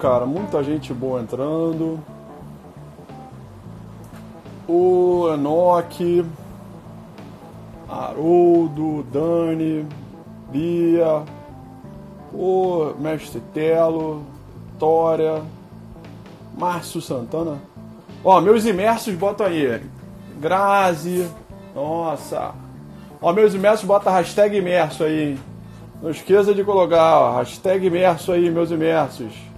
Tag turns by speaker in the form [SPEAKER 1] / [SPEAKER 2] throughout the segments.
[SPEAKER 1] cara. Muita gente boa entrando. O Enoque, Haroldo, Dani, Bia, o Mestre Telo, Tória, Márcio Santana. Ó, meus imersos botam aí. Grazi, nossa. Ó, meus imersos botam hashtag imerso aí. Não esqueça de colocar, ó, hashtag imerso aí, meus imersos.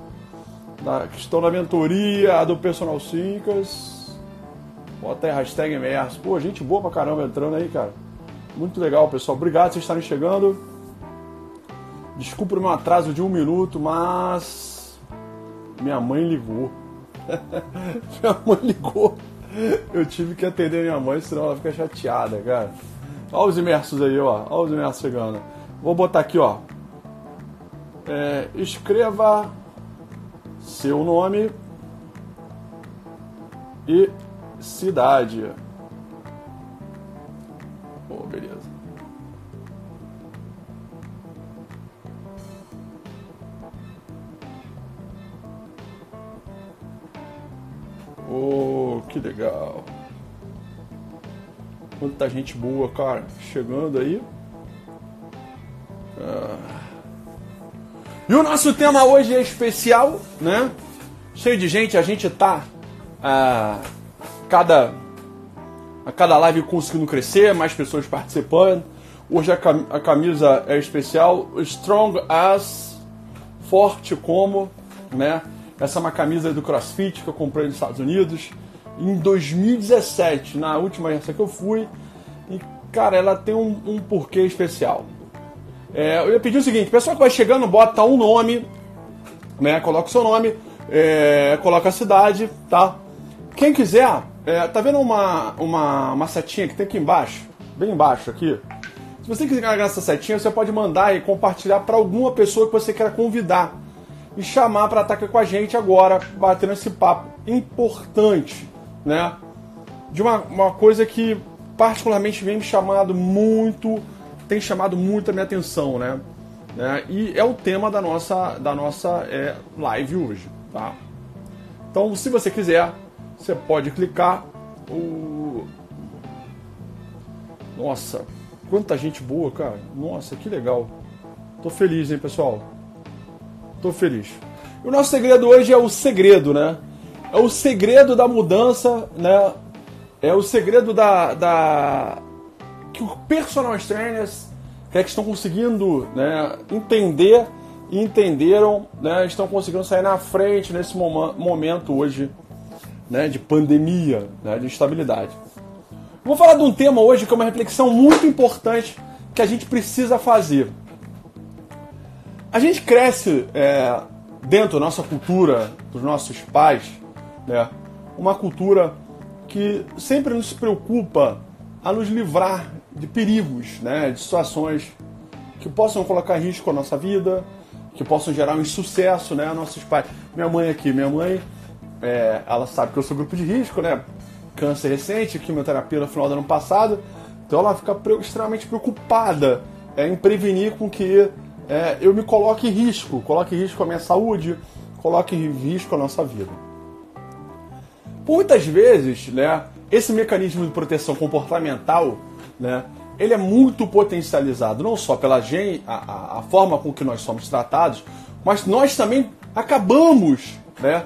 [SPEAKER 1] Da, que estão na mentoria do Personal Sincas. Bota aí hashtag imerso. Pô, gente boa pra caramba entrando aí, cara. Muito legal, pessoal. Obrigado por vocês estarem chegando. Desculpa o meu atraso de um minuto, mas minha mãe ligou. minha mãe ligou. Eu tive que atender minha mãe, senão ela fica chateada, cara. Olha os imersos aí, ó. Olha os imersos chegando. Vou botar aqui, ó. É, escreva seu nome e cidade. Oh, beleza. Oh, que legal. Quanta gente boa, cara, chegando aí. Ah. E o nosso tema hoje é especial, né? Cheio de gente, a gente tá a cada a cada live conseguindo crescer, mais pessoas participando. Hoje a camisa é especial, Strong as forte como, né? Essa é uma camisa do CrossFit que eu comprei nos Estados Unidos em 2017, na última essa que eu fui. E, cara, ela tem um, um porquê especial. É, eu ia pedir o seguinte: pessoal que vai chegando, bota um nome, né? Coloca o seu nome, é, coloca a cidade, tá? Quem quiser, é, tá vendo uma, uma, uma setinha que tem aqui embaixo? Bem embaixo aqui. Se você quiser carregar essa setinha, você pode mandar e compartilhar para alguma pessoa que você queira convidar e chamar para aqui com a gente agora, batendo esse papo importante, né? De uma, uma coisa que particularmente vem me chamando muito, tem chamado muito a minha atenção, né? né? E é o tema da nossa, da nossa é, live hoje, tá? Então, se você quiser, você pode clicar. O... Nossa, quanta gente boa, cara. Nossa, que legal. Tô feliz, hein, pessoal? Tô feliz. E o nosso segredo hoje é o segredo, né? É o segredo da mudança, né? É o segredo da, da... que os personal trainers que, é que estão conseguindo né, entender e entenderam, né, estão conseguindo sair na frente nesse momento hoje né, de pandemia, né, de instabilidade. Vou falar de um tema hoje que é uma reflexão muito importante que a gente precisa fazer. A gente cresce é, dentro da nossa cultura, dos nossos pais, né, uma cultura que sempre nos preocupa a nos livrar de perigos, né, de situações que possam colocar em risco a nossa vida, que possam gerar um insucesso, né, nossos pais. Minha mãe aqui, minha mãe, é, ela sabe que eu sou grupo de risco, né, câncer recente, quimioterapia no final do ano passado, então ela fica extremamente preocupada é, em prevenir com que é, eu me coloque em risco, coloque em risco a minha saúde, coloque em risco a nossa vida. Muitas vezes, né, esse mecanismo de proteção comportamental, né, ele é muito potencializado, não só pela gente, a, a, forma com que nós somos tratados, mas nós também acabamos né,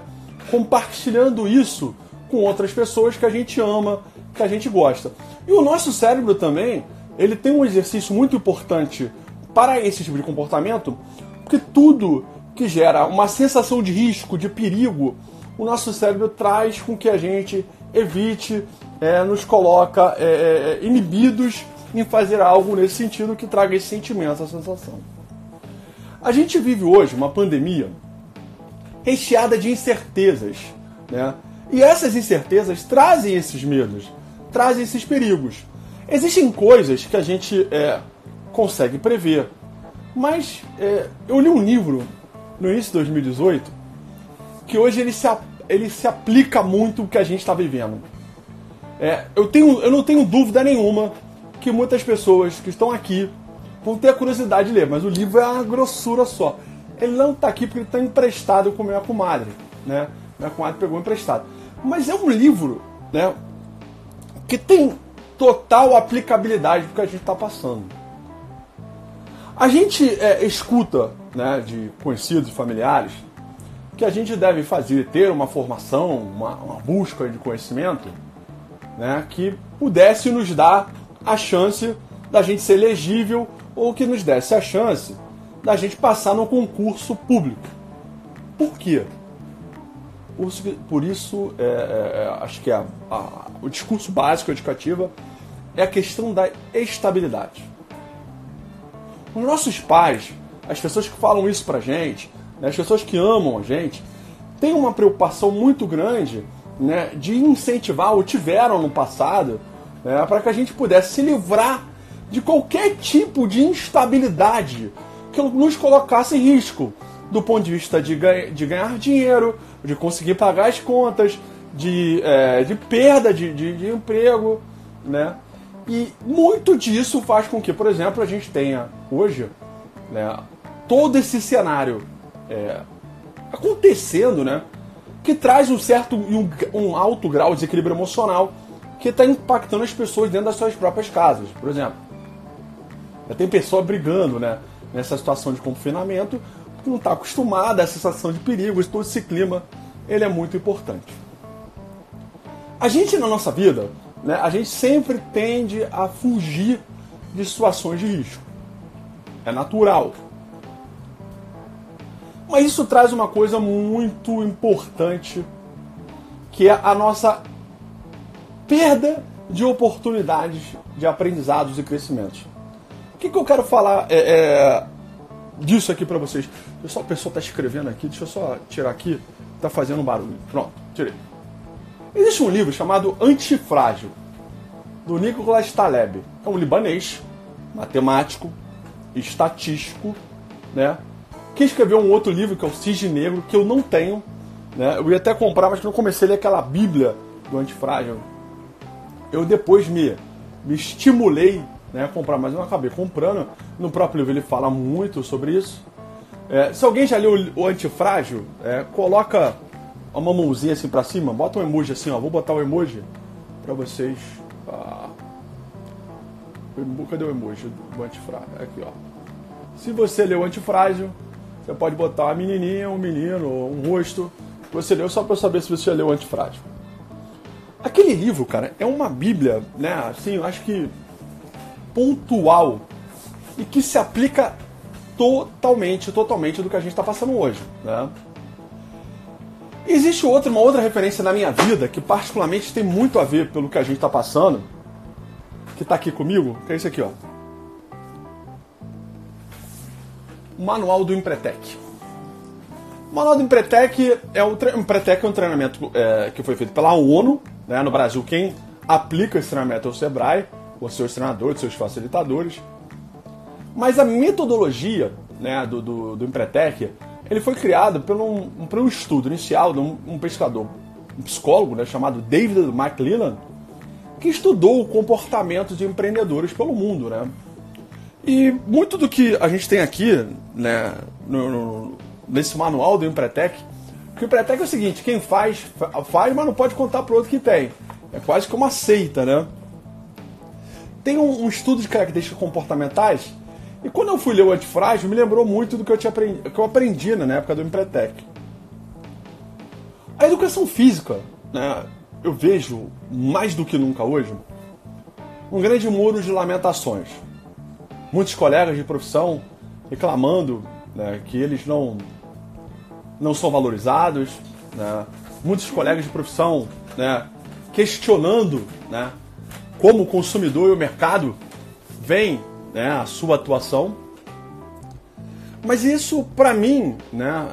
[SPEAKER 1] compartilhando isso com outras pessoas que a gente ama, que a gente gosta. E o nosso cérebro também, ele tem um exercício muito importante para esse tipo de comportamento, porque tudo que gera uma sensação de risco, de perigo, o nosso cérebro traz com que a gente evite, é, nos coloca é, é, inibidos em fazer algo nesse sentido que traga esse sentimento, essa sensação. A gente vive hoje uma pandemia recheada de incertezas, né? E essas incertezas trazem esses medos, trazem esses perigos. Existem coisas que a gente é, consegue prever, mas é, eu li um livro no início de 2018 que hoje ele se, ele se aplica muito o que a gente está vivendo. É, eu, tenho, eu não tenho dúvida nenhuma que muitas pessoas que estão aqui vão ter a curiosidade de ler, mas o livro é uma grossura só. Ele não está aqui porque ele está emprestado com minha comadre, né? Minha comadre pegou emprestado. Mas é um livro, né? Que tem total aplicabilidade do que a gente está passando. A gente é, escuta, né, de conhecidos e familiares, que a gente deve fazer, ter uma formação, uma, uma busca de conhecimento, né, que pudesse nos dar a chance da gente ser elegível ou que nos desse a chance da gente passar no concurso público. Por quê? Por isso, é, é, é, acho que a, a, o discurso básico educativo é a questão da estabilidade. Os nossos pais, as pessoas que falam isso pra gente, né, as pessoas que amam a gente, têm uma preocupação muito grande né, de incentivar, ou tiveram no passado, né, para que a gente pudesse se livrar de qualquer tipo de instabilidade que nos colocasse em risco, do ponto de vista de, ganha, de ganhar dinheiro, de conseguir pagar as contas, de, é, de perda de, de, de emprego, né? E muito disso faz com que, por exemplo, a gente tenha hoje né, todo esse cenário é, acontecendo, né? Que traz um certo e um, um alto grau de desequilíbrio emocional que está impactando as pessoas dentro das suas próprias casas. Por exemplo, já tem pessoa brigando, né? Nessa situação de confinamento, que não está acostumada essa sensação de perigo, todo esse clima, ele é muito importante. A gente na nossa vida, né, a gente sempre tende a fugir de situações de risco. É natural. Mas isso traz uma coisa muito importante, que é a nossa perda de oportunidades de aprendizados e crescimentos. O que, que eu quero falar é, é, disso aqui para vocês? Pessoal, a pessoa está escrevendo aqui, deixa eu só tirar aqui, está fazendo um barulho. Pronto, tirei. Existe um livro chamado Antifrágil, do Nicolas Taleb. É um libanês, matemático, estatístico, né? Que escreveu um outro livro que é o Cisne Negro, que eu não tenho. Né? Eu ia até comprar, mas não comecei a ler aquela Bíblia do Antifrágil. Eu depois me, me estimulei né, a comprar, mas eu não acabei comprando. No próprio livro ele fala muito sobre isso. É, se alguém já leu o Antifrágil, é, coloca uma mãozinha assim pra cima, bota um emoji assim, ó. Vou botar o um emoji pra vocês. Ah, cadê o emoji do antifrágil? Aqui, ó. Se você leu o antifrágil, você pode botar uma menininha, um menino, um rosto. Você leu só pra saber se você leu o antifrágil. Aquele livro, cara, é uma bíblia, né? Assim, eu acho que pontual e que se aplica totalmente, totalmente do que a gente está passando hoje, né? Existe outra, uma outra referência na minha vida que particularmente tem muito a ver pelo que a gente está passando, que está aqui comigo, que é esse aqui, ó. O Manual do Empretec. O Manual do Empretec é um, Empretec é um treinamento é, que foi feito pela ONU, né, no Brasil. Quem aplica esse treinamento é o Sebrae, os seus treinadores, os seus facilitadores. Mas a metodologia né, do, do, do Empretec ele foi criado por um, por um estudo inicial de um, um pescador, um psicólogo né, chamado David McLellan, que estudou o comportamento de empreendedores pelo mundo. Né? E muito do que a gente tem aqui né, no, no, nesse manual do Empretec, que o Empretec é o seguinte, quem faz, faz, mas não pode contar para o outro que tem. É quase que uma seita, né? Tem um, um estudo de características comportamentais e quando eu fui ler o Antifrágil, me lembrou muito do que eu, tinha aprendi, que eu aprendi né, na época do Empretec. A educação física, né, eu vejo mais do que nunca hoje, um grande muro de lamentações. Muitos colegas de profissão reclamando né, que eles não, não são valorizados, né, muitos colegas de profissão né, questionando né, como o consumidor e o mercado vêm né, a sua atuação. Mas isso, para mim, né,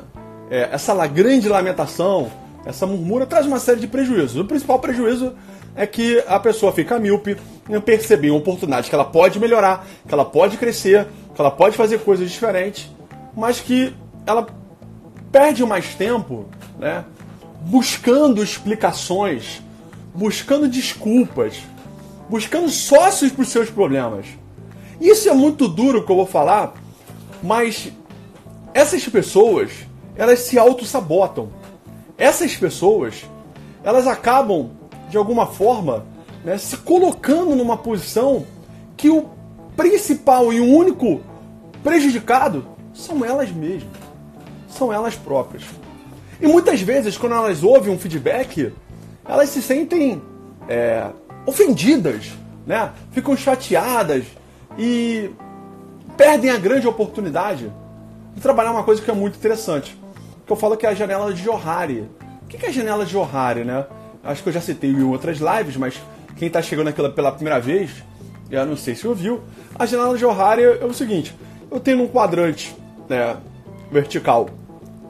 [SPEAKER 1] é, essa grande lamentação, essa murmura, traz uma série de prejuízos. O principal prejuízo é que a pessoa fica míope em perceber uma oportunidade que ela pode melhorar, que ela pode crescer, que ela pode fazer coisas diferentes, mas que ela perde mais tempo né, buscando explicações, buscando desculpas, buscando sócios para os seus problemas. Isso é muito duro que eu vou falar, mas essas pessoas, elas se auto-sabotam. Essas pessoas, elas acabam, de alguma forma, né, se colocando numa posição que o principal e o único prejudicado são elas mesmas. São elas próprias. E muitas vezes, quando elas ouvem um feedback, elas se sentem é, ofendidas, né? ficam chateadas e perdem a grande oportunidade de trabalhar uma coisa que é muito interessante. Que eu falo que é a janela de Johari. O que é a janela de Johari, né? Acho que eu já citei em outras lives, mas quem está chegando aqui pela primeira vez, eu não sei se ouviu. A janela de Johari é o seguinte: eu tenho um quadrante né, vertical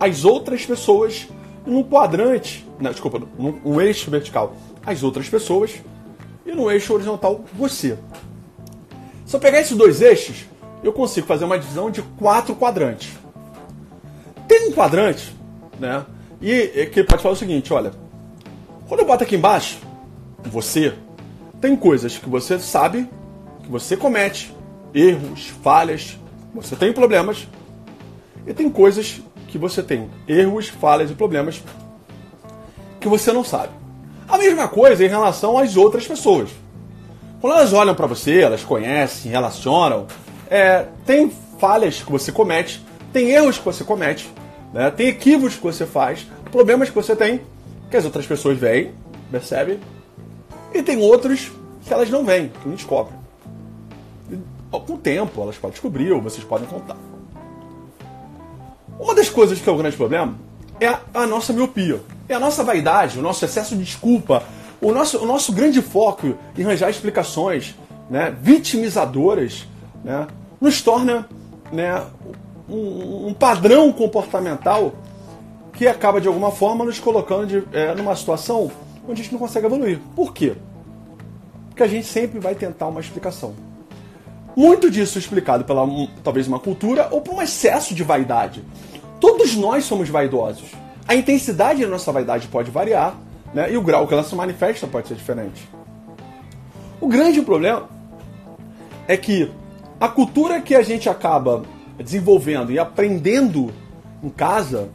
[SPEAKER 1] as outras pessoas, num quadrante, desculpa, num, um eixo vertical, as outras pessoas, e no eixo horizontal, você. Se eu pegar esses dois eixos, eu consigo fazer uma divisão de quatro quadrantes. Tem um quadrante, né? E que pode falar o seguinte, olha, quando eu boto aqui embaixo, você, tem coisas que você sabe que você comete, erros, falhas, você tem problemas, e tem coisas que você tem erros, falhas e problemas que você não sabe. A mesma coisa em relação às outras pessoas. Quando elas olham para você, elas conhecem, relacionam, é, tem falhas que você comete, tem erros que você comete, né? tem equívocos que você faz, problemas que você tem, que as outras pessoas veem, percebem, e tem outros que elas não veem, que não descobrem. E, com o tempo elas podem descobrir ou vocês podem contar. Uma das coisas que é o grande problema é a, a nossa miopia, é a nossa vaidade, o nosso excesso de desculpa, o nosso, o nosso grande foco em arranjar explicações né, vitimizadoras né, nos torna né, um, um, padrão comportamental que acaba de alguma forma nos colocando de, é, numa situação onde a gente não consegue evoluir. Por quê? Porque a gente sempre vai tentar uma explicação. Muito disso explicado pela talvez uma cultura ou por um excesso de vaidade. Todos nós somos vaidosos. A intensidade da nossa vaidade pode variar, né? E o grau que ela se manifesta pode ser diferente. O grande problema é que a cultura que a gente acaba desenvolvendo e aprendendo em casa,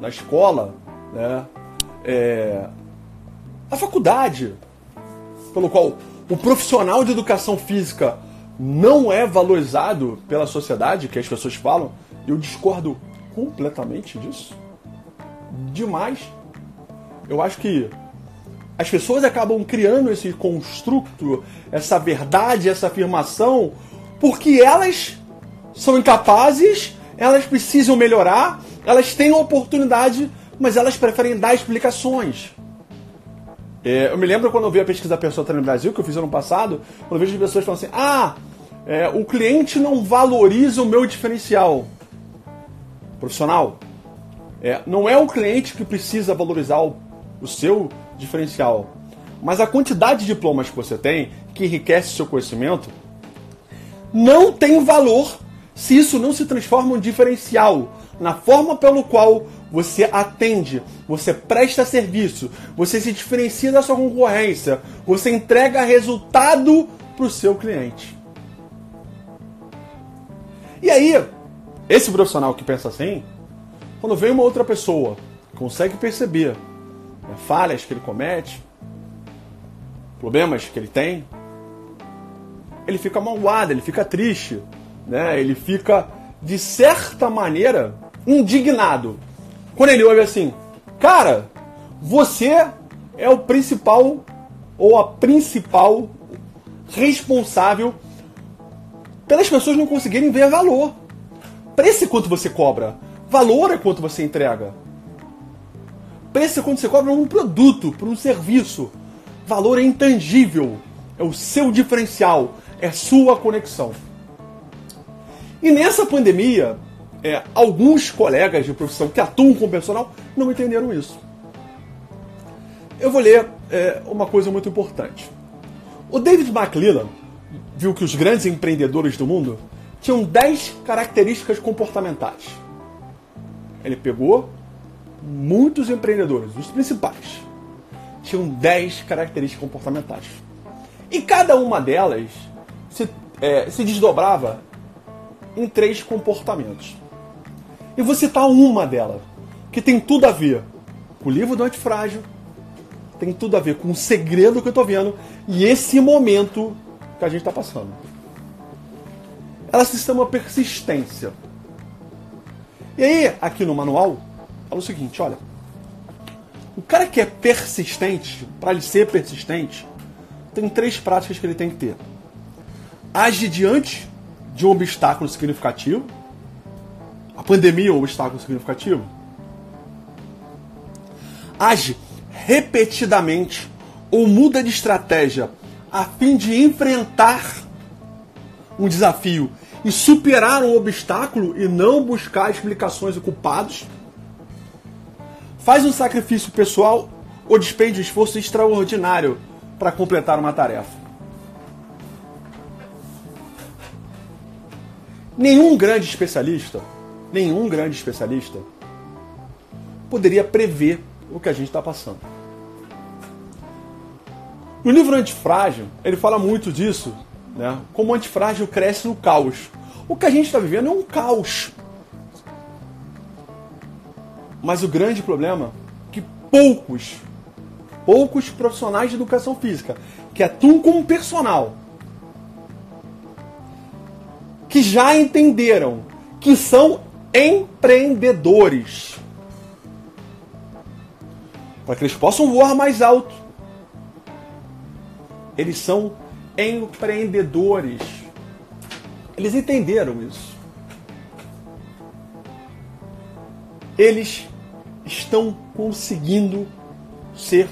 [SPEAKER 1] na escola, né? É, a faculdade, pelo qual o profissional de educação física não é valorizado pela sociedade, que as pessoas falam, eu discordo completamente disso. Demais. Eu acho que as pessoas acabam criando esse construto, essa verdade, essa afirmação, porque elas são incapazes, elas precisam melhorar, elas têm oportunidade, mas elas preferem dar explicações. É, eu me lembro quando eu vi a pesquisa Pessoa no Brasil, que eu fiz ano passado, quando eu vejo as pessoas falando assim, ah, é, o cliente não valoriza o meu diferencial profissional. É, não é o cliente que precisa valorizar o, o seu diferencial, mas a quantidade de diplomas que você tem, que enriquece seu conhecimento, não tem valor se isso não se transforma em um diferencial na forma pelo qual você atende, você presta serviço, você se diferencia da sua concorrência, você entrega resultado para o seu cliente. E aí, esse profissional que pensa assim, quando vem uma outra pessoa, consegue perceber né, falhas que ele comete, problemas que ele tem, ele fica magoado, ele fica triste, né? ele fica, de certa maneira, indignado. Quando ele ouve assim, cara, você é o principal ou a principal responsável pelas pessoas não conseguirem ver valor. Preço é quanto você cobra, valor é quanto você entrega. Preço é quanto você cobra um produto, por um serviço. Valor é intangível, é o seu diferencial, é sua conexão. E nessa pandemia, é, alguns colegas de profissão que atuam com o personal não entenderam isso. Eu vou ler é, uma coisa muito importante. O David McLellan, viu que os grandes empreendedores do mundo tinham 10 características comportamentais. Ele pegou muitos empreendedores, os principais, tinham 10 características comportamentais. E cada uma delas se, é, se desdobrava em três comportamentos. E vou citar uma delas, que tem tudo a ver com o livro do antifrágil, tem tudo a ver com o segredo que eu estou vendo e esse momento que a gente está passando. Ela se chama persistência. E aí, aqui no manual, fala o seguinte: olha, o cara que é persistente, para ele ser persistente, tem três práticas que ele tem que ter. Age diante de um obstáculo significativo. A pandemia é um obstáculo significativo. Age repetidamente ou muda de estratégia a fim de enfrentar um desafio e superar um obstáculo e não buscar explicações e culpados. Faz um sacrifício pessoal ou despende um esforço extraordinário para completar uma tarefa. Nenhum grande especialista, nenhum grande especialista poderia prever o que a gente está passando. No livro Antifrágil, ele fala muito disso, né? como o antifrágil cresce no caos. O que a gente está vivendo é um caos. Mas o grande problema é que poucos, poucos profissionais de educação física que atuam como personal, que já entenderam que são empreendedores, para que eles possam voar mais alto. Eles são empreendedores. Eles entenderam isso. Eles estão conseguindo ser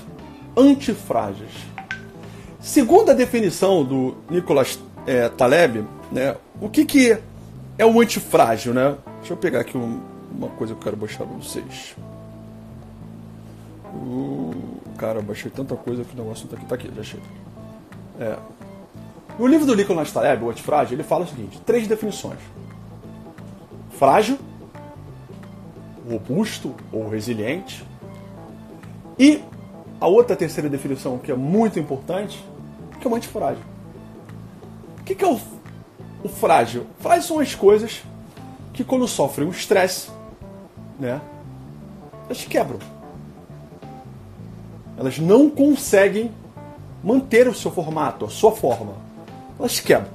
[SPEAKER 1] antifrágeis. Segundo a definição do Nicolas é, Taleb, né, o que, que é o antifrágil? Né? Deixa eu pegar aqui um, uma coisa que eu quero mostrar para vocês. Uh, cara, baixei tanta coisa que o negócio tá aqui. Tá aqui, já achei. É. No livro do Nicolas Taleb, o Antifrágil, ele fala o seguinte: três definições: frágil, robusto ou resiliente, e a outra terceira definição, que é muito importante, que é o antifrágil. O que, que é o, o frágil? Frágil são as coisas que, quando sofrem um estresse, né, elas quebram elas não conseguem manter o seu formato, a sua forma. Elas quebram.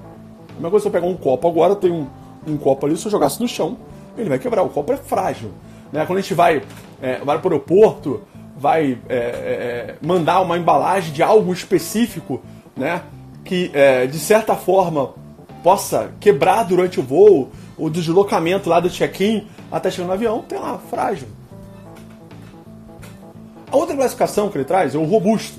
[SPEAKER 1] A mesma coisa se eu pegar um copo agora, tem um, um copo ali, se eu jogasse no chão, ele vai quebrar. O copo é frágil. Né? Quando a gente vai, é, vai para o aeroporto, vai é, é, mandar uma embalagem de algo específico, né? que é, de certa forma possa quebrar durante o voo, o deslocamento lá do check-in até chegar no avião, tem lá, frágil. A outra classificação que ele traz é o robusto.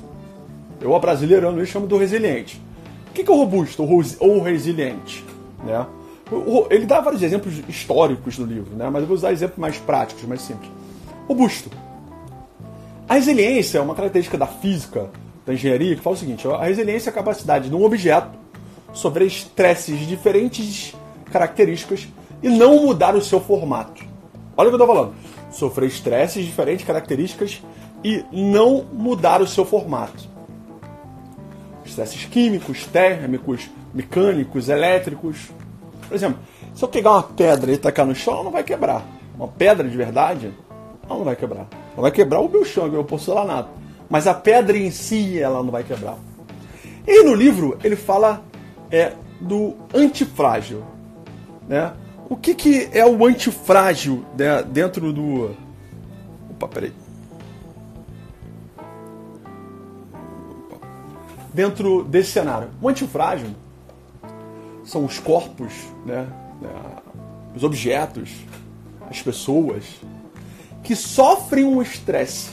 [SPEAKER 1] Eu, a brasileirando, ele chama do resiliente. O que é o robusto ou resiliente? Né? Ele dá vários exemplos históricos no livro, né? mas eu vou usar exemplos mais práticos, mais simples. Robusto. A resiliência é uma característica da física, da engenharia, que fala o seguinte: a resiliência é a capacidade de um objeto sofrer estresses de diferentes características e não mudar o seu formato. Olha o que eu estou falando. Sofrer estresses de diferentes características e não mudar o seu formato. Estresses químicos, térmicos, mecânicos, elétricos. Por exemplo, se eu pegar uma pedra e tacar no chão, ela não vai quebrar. Uma pedra de verdade, ela não vai quebrar. Ela vai quebrar o meu chão, o meu porcelanato. Mas a pedra em si, ela não vai quebrar. E no livro, ele fala é, do antifrágil. Né? O que, que é o antifrágil né, dentro do. Opa, peraí. dentro desse cenário. O antifrágil são os corpos, né, né, os objetos, as pessoas que sofrem um estresse,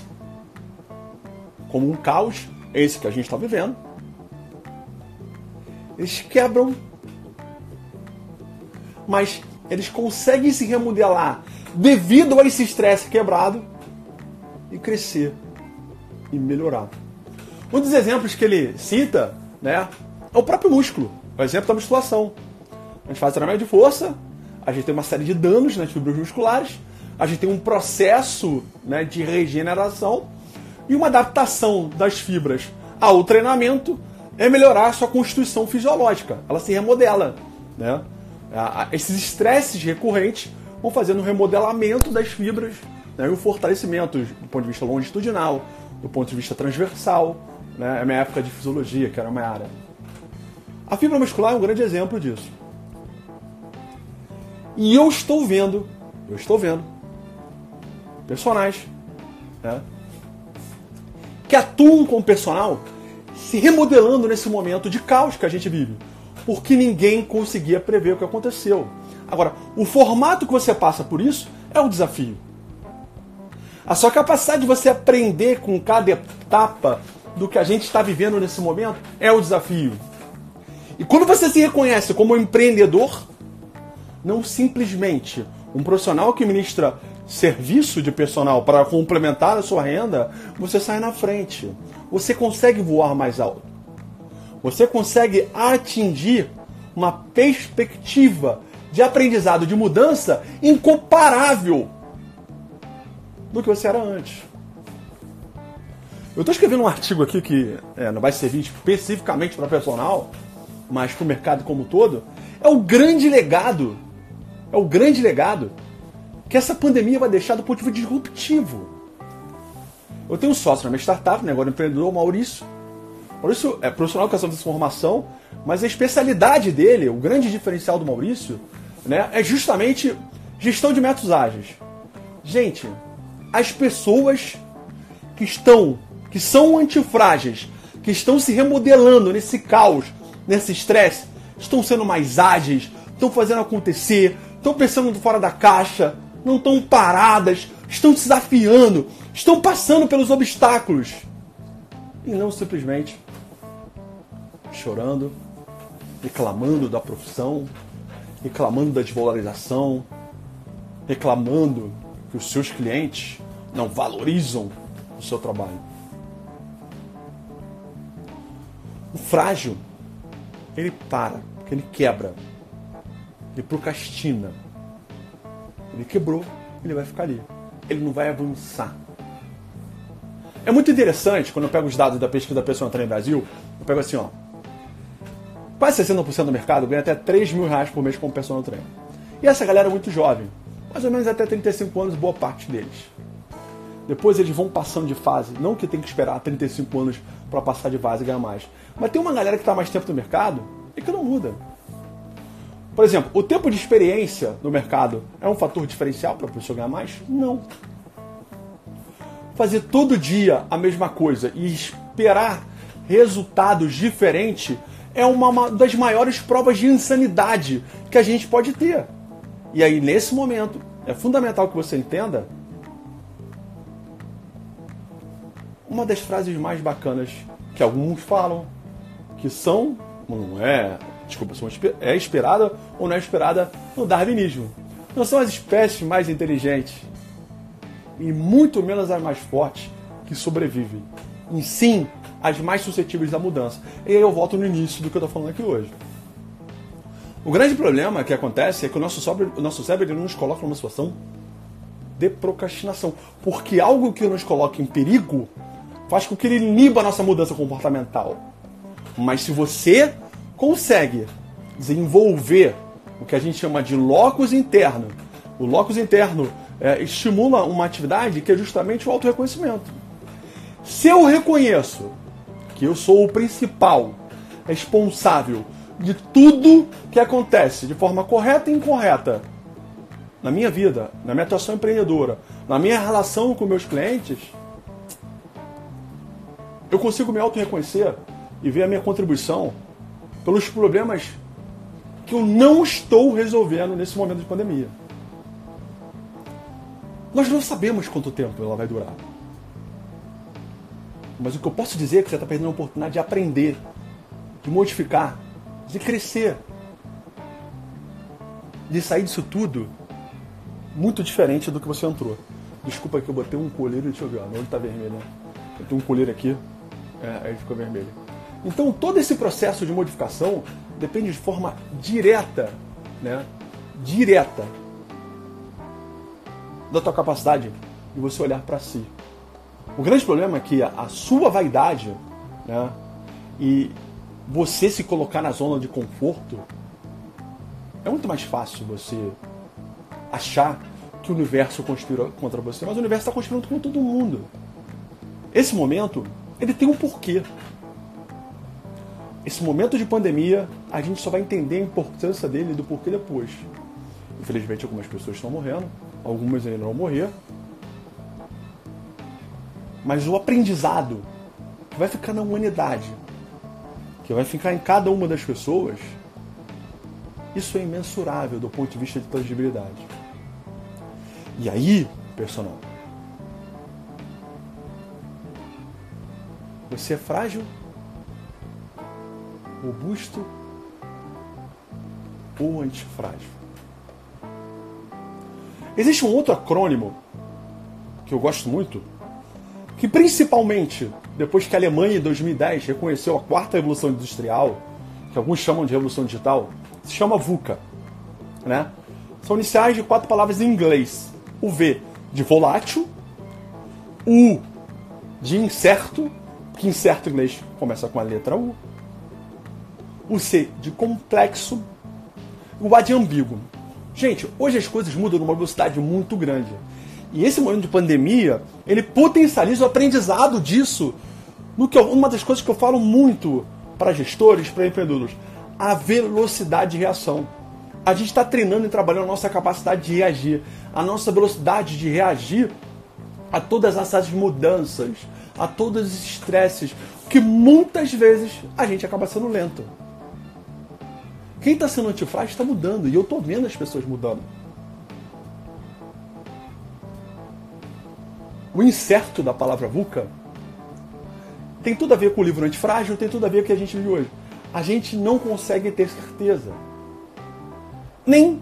[SPEAKER 1] como um caos, esse que a gente está vivendo. Eles quebram, mas eles conseguem se remodelar devido a esse estresse quebrado e crescer e melhorar. Um dos exemplos que ele cita né, é o próprio músculo, o exemplo da musculação. A gente faz treinamento de força, a gente tem uma série de danos nas fibras musculares, a gente tem um processo né, de regeneração e uma adaptação das fibras ao treinamento é melhorar a sua constituição fisiológica. Ela se remodela. Né? Esses estresses recorrentes vão fazendo um remodelamento das fibras né, e o fortalecimento do ponto de vista longitudinal, do ponto de vista transversal. Né, é minha época de fisiologia, que era uma área. A fibra muscular é um grande exemplo disso. E eu estou vendo, eu estou vendo, personagens né, que atuam com o personal se remodelando nesse momento de caos que a gente vive, porque ninguém conseguia prever o que aconteceu. Agora, o formato que você passa por isso é o desafio. A sua capacidade de você aprender com cada etapa do que a gente está vivendo nesse momento é o desafio. E quando você se reconhece como empreendedor, não simplesmente um profissional que ministra serviço de personal para complementar a sua renda, você sai na frente. Você consegue voar mais alto. Você consegue atingir uma perspectiva de aprendizado, de mudança incomparável do que você era antes. Eu estou escrevendo um artigo aqui que é, não vai servir especificamente para personal, mas para o mercado como um todo. É o grande legado, é o grande legado que essa pandemia vai deixar do ponto de vista disruptivo. Eu tenho um sócio na minha startup, né, agora empreendedor, Maurício. Maurício é profissional de educação de transformação, mas a especialidade dele, o grande diferencial do Maurício, né, é justamente gestão de métodos ágeis. Gente, as pessoas que estão, que são antifrágeis, que estão se remodelando nesse caos, nesse estresse, estão sendo mais ágeis, estão fazendo acontecer, estão pensando fora da caixa, não estão paradas, estão desafiando, estão passando pelos obstáculos. E não simplesmente chorando, reclamando da profissão, reclamando da desvalorização, reclamando que os seus clientes não valorizam o seu trabalho. O frágil, ele para, ele quebra, ele procrastina, ele quebrou, ele vai ficar ali. Ele não vai avançar. É muito interessante quando eu pego os dados da pesquisa da pessoa no Brasil, eu pego assim, ó. Quase 60% do mercado ganha até 3 mil reais por mês como personal trainer. E essa galera é muito jovem, mais ou menos até 35 anos, boa parte deles. Depois eles vão passando de fase, não que tem que esperar 35 anos para passar de fase e ganhar mais. Mas tem uma galera que está mais tempo no mercado e que não muda. Por exemplo, o tempo de experiência no mercado é um fator diferencial para a pessoa ganhar mais? Não. Fazer todo dia a mesma coisa e esperar resultados diferentes é uma das maiores provas de insanidade que a gente pode ter. E aí, nesse momento, é fundamental que você entenda uma das frases mais bacanas que alguns falam, que são, não é desculpa, são, é esperada ou não é esperada no darwinismo. Não são as espécies mais inteligentes e muito menos as mais fortes que sobrevivem. Em sim, as mais suscetíveis à mudança. E aí eu volto no início do que eu estou falando aqui hoje. O grande problema que acontece é que o nosso cérebro, o nosso cérebro nos coloca numa situação de procrastinação. Porque algo que nos coloca em perigo faz com que ele iniba a nossa mudança comportamental. Mas se você consegue desenvolver o que a gente chama de locus interno, o locus interno é, estimula uma atividade que é justamente o autorreconhecimento. Se eu reconheço que eu sou o principal responsável de tudo que acontece de forma correta e incorreta na minha vida, na minha atuação empreendedora, na minha relação com meus clientes, eu consigo me auto-reconhecer e ver a minha contribuição pelos problemas que eu não estou resolvendo nesse momento de pandemia. Nós não sabemos quanto tempo ela vai durar. Mas o que eu posso dizer é que você está perdendo a oportunidade de aprender, de modificar, de crescer, de sair disso tudo muito diferente do que você entrou. Desculpa que eu botei um colírio, deixa eu ver, meu olho está vermelho, né? Eu tenho um colírio aqui, é, aí ficou vermelho. Então todo esse processo de modificação depende de forma direta, né? Direta da tua capacidade de você olhar para si. O grande problema é que a, sua vaidade, né? E você se colocar na zona de conforto é muito mais fácil você achar que o universo conspira contra você, mas o universo está conspirando contra todo mundo. Esse momento, ele tem um porquê. Esse momento de pandemia, a gente só vai entender a importância dele e do porquê depois. Infelizmente, algumas pessoas estão morrendo, algumas ainda vão morrer. Mas o aprendizado que vai ficar na humanidade, que vai ficar em cada uma das pessoas, isso é imensurável do ponto de vista de tangibilidade. E aí, personal, você é frágil, robusto ou antifrágil? Existe um outro acrônimo que eu gosto muito, que principalmente depois que a Alemanha em 2010 reconheceu a quarta revolução industrial, que alguns chamam de revolução digital, se chama VUCA. Né? São iniciais de quatro palavras em inglês. O V de volátil, U de incerto, que incerto em inglês começa com a letra U. O C de complexo, o A de ambíguo. Gente, hoje as coisas mudam numa velocidade muito grande. E esse momento de pandemia, ele potencializa o aprendizado disso. No que eu, uma das coisas que eu falo muito para gestores, para empreendedores, a velocidade de reação. A gente está treinando e trabalhando a nossa capacidade de reagir, a nossa velocidade de reagir a todas essas mudanças, a todos os estresses, que muitas vezes a gente acaba sendo lento. Quem está sendo antifrágil está mudando, e eu estou vendo as pessoas mudando. O incerto da palavra VUCA tem tudo a ver com o livro Antifrágil, tem tudo a ver com o que a gente viu hoje a gente não consegue ter certeza. Nem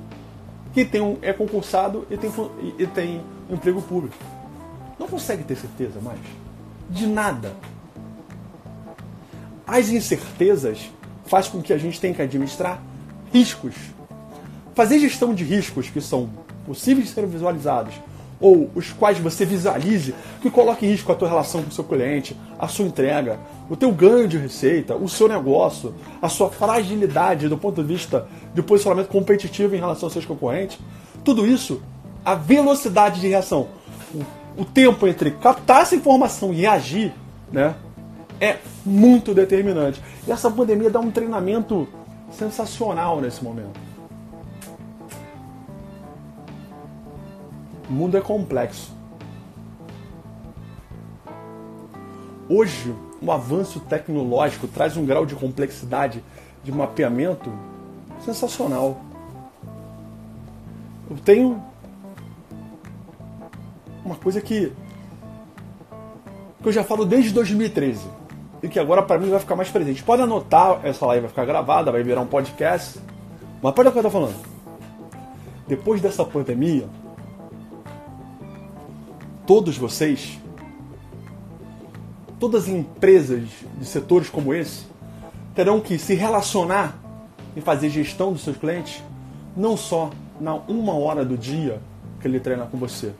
[SPEAKER 1] que tem um, é concursado e tem, e tem emprego público. Não consegue ter certeza mais. De nada. As incertezas faz com que a gente tenha que administrar riscos. Fazer gestão de riscos que são possíveis de serem visualizados ou os quais você visualize que coloque em risco a tua relação com o seu cliente, a sua entrega, o teu ganho de receita, o seu negócio, a sua fragilidade do ponto de vista de posicionamento competitivo em relação aos seus concorrentes, tudo isso, a velocidade de reação, o, o tempo entre captar essa informação e agir, né, é muito determinante. E essa pandemia dá um treinamento sensacional nesse momento. O mundo é complexo. Hoje, o avanço tecnológico traz um grau de complexidade de mapeamento sensacional. Eu tenho uma coisa que, que eu já falo desde 2013 e que agora para mim vai ficar mais presente. Pode anotar, essa live vai ficar gravada, vai virar um podcast, mas pode o que eu tô falando. Depois dessa pandemia, todos vocês, todas as empresas de setores como esse, terão que se relacionar e fazer gestão dos seus clientes, não só na uma hora do dia que ele treina com você.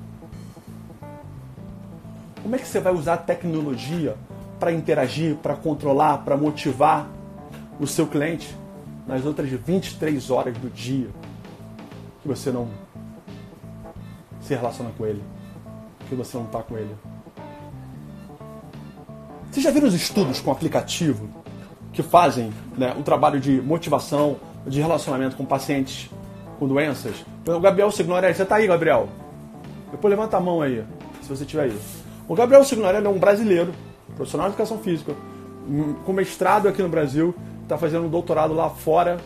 [SPEAKER 1] Como é que você vai usar a tecnologia para interagir, para controlar, para motivar o seu cliente nas outras 23 horas do dia que você não se relaciona com ele? que você não está com ele. Vocês já viram os estudos com aplicativo que fazem né, um trabalho de motivação, de relacionamento com pacientes com doenças? O Gabriel Signorelli, você está aí, Gabriel? Depois levanta a mão aí, se você estiver aí. O Gabriel Signorelli é um brasileiro, profissional de educação física, com mestrado aqui no Brasil, está fazendo um doutorado lá fora.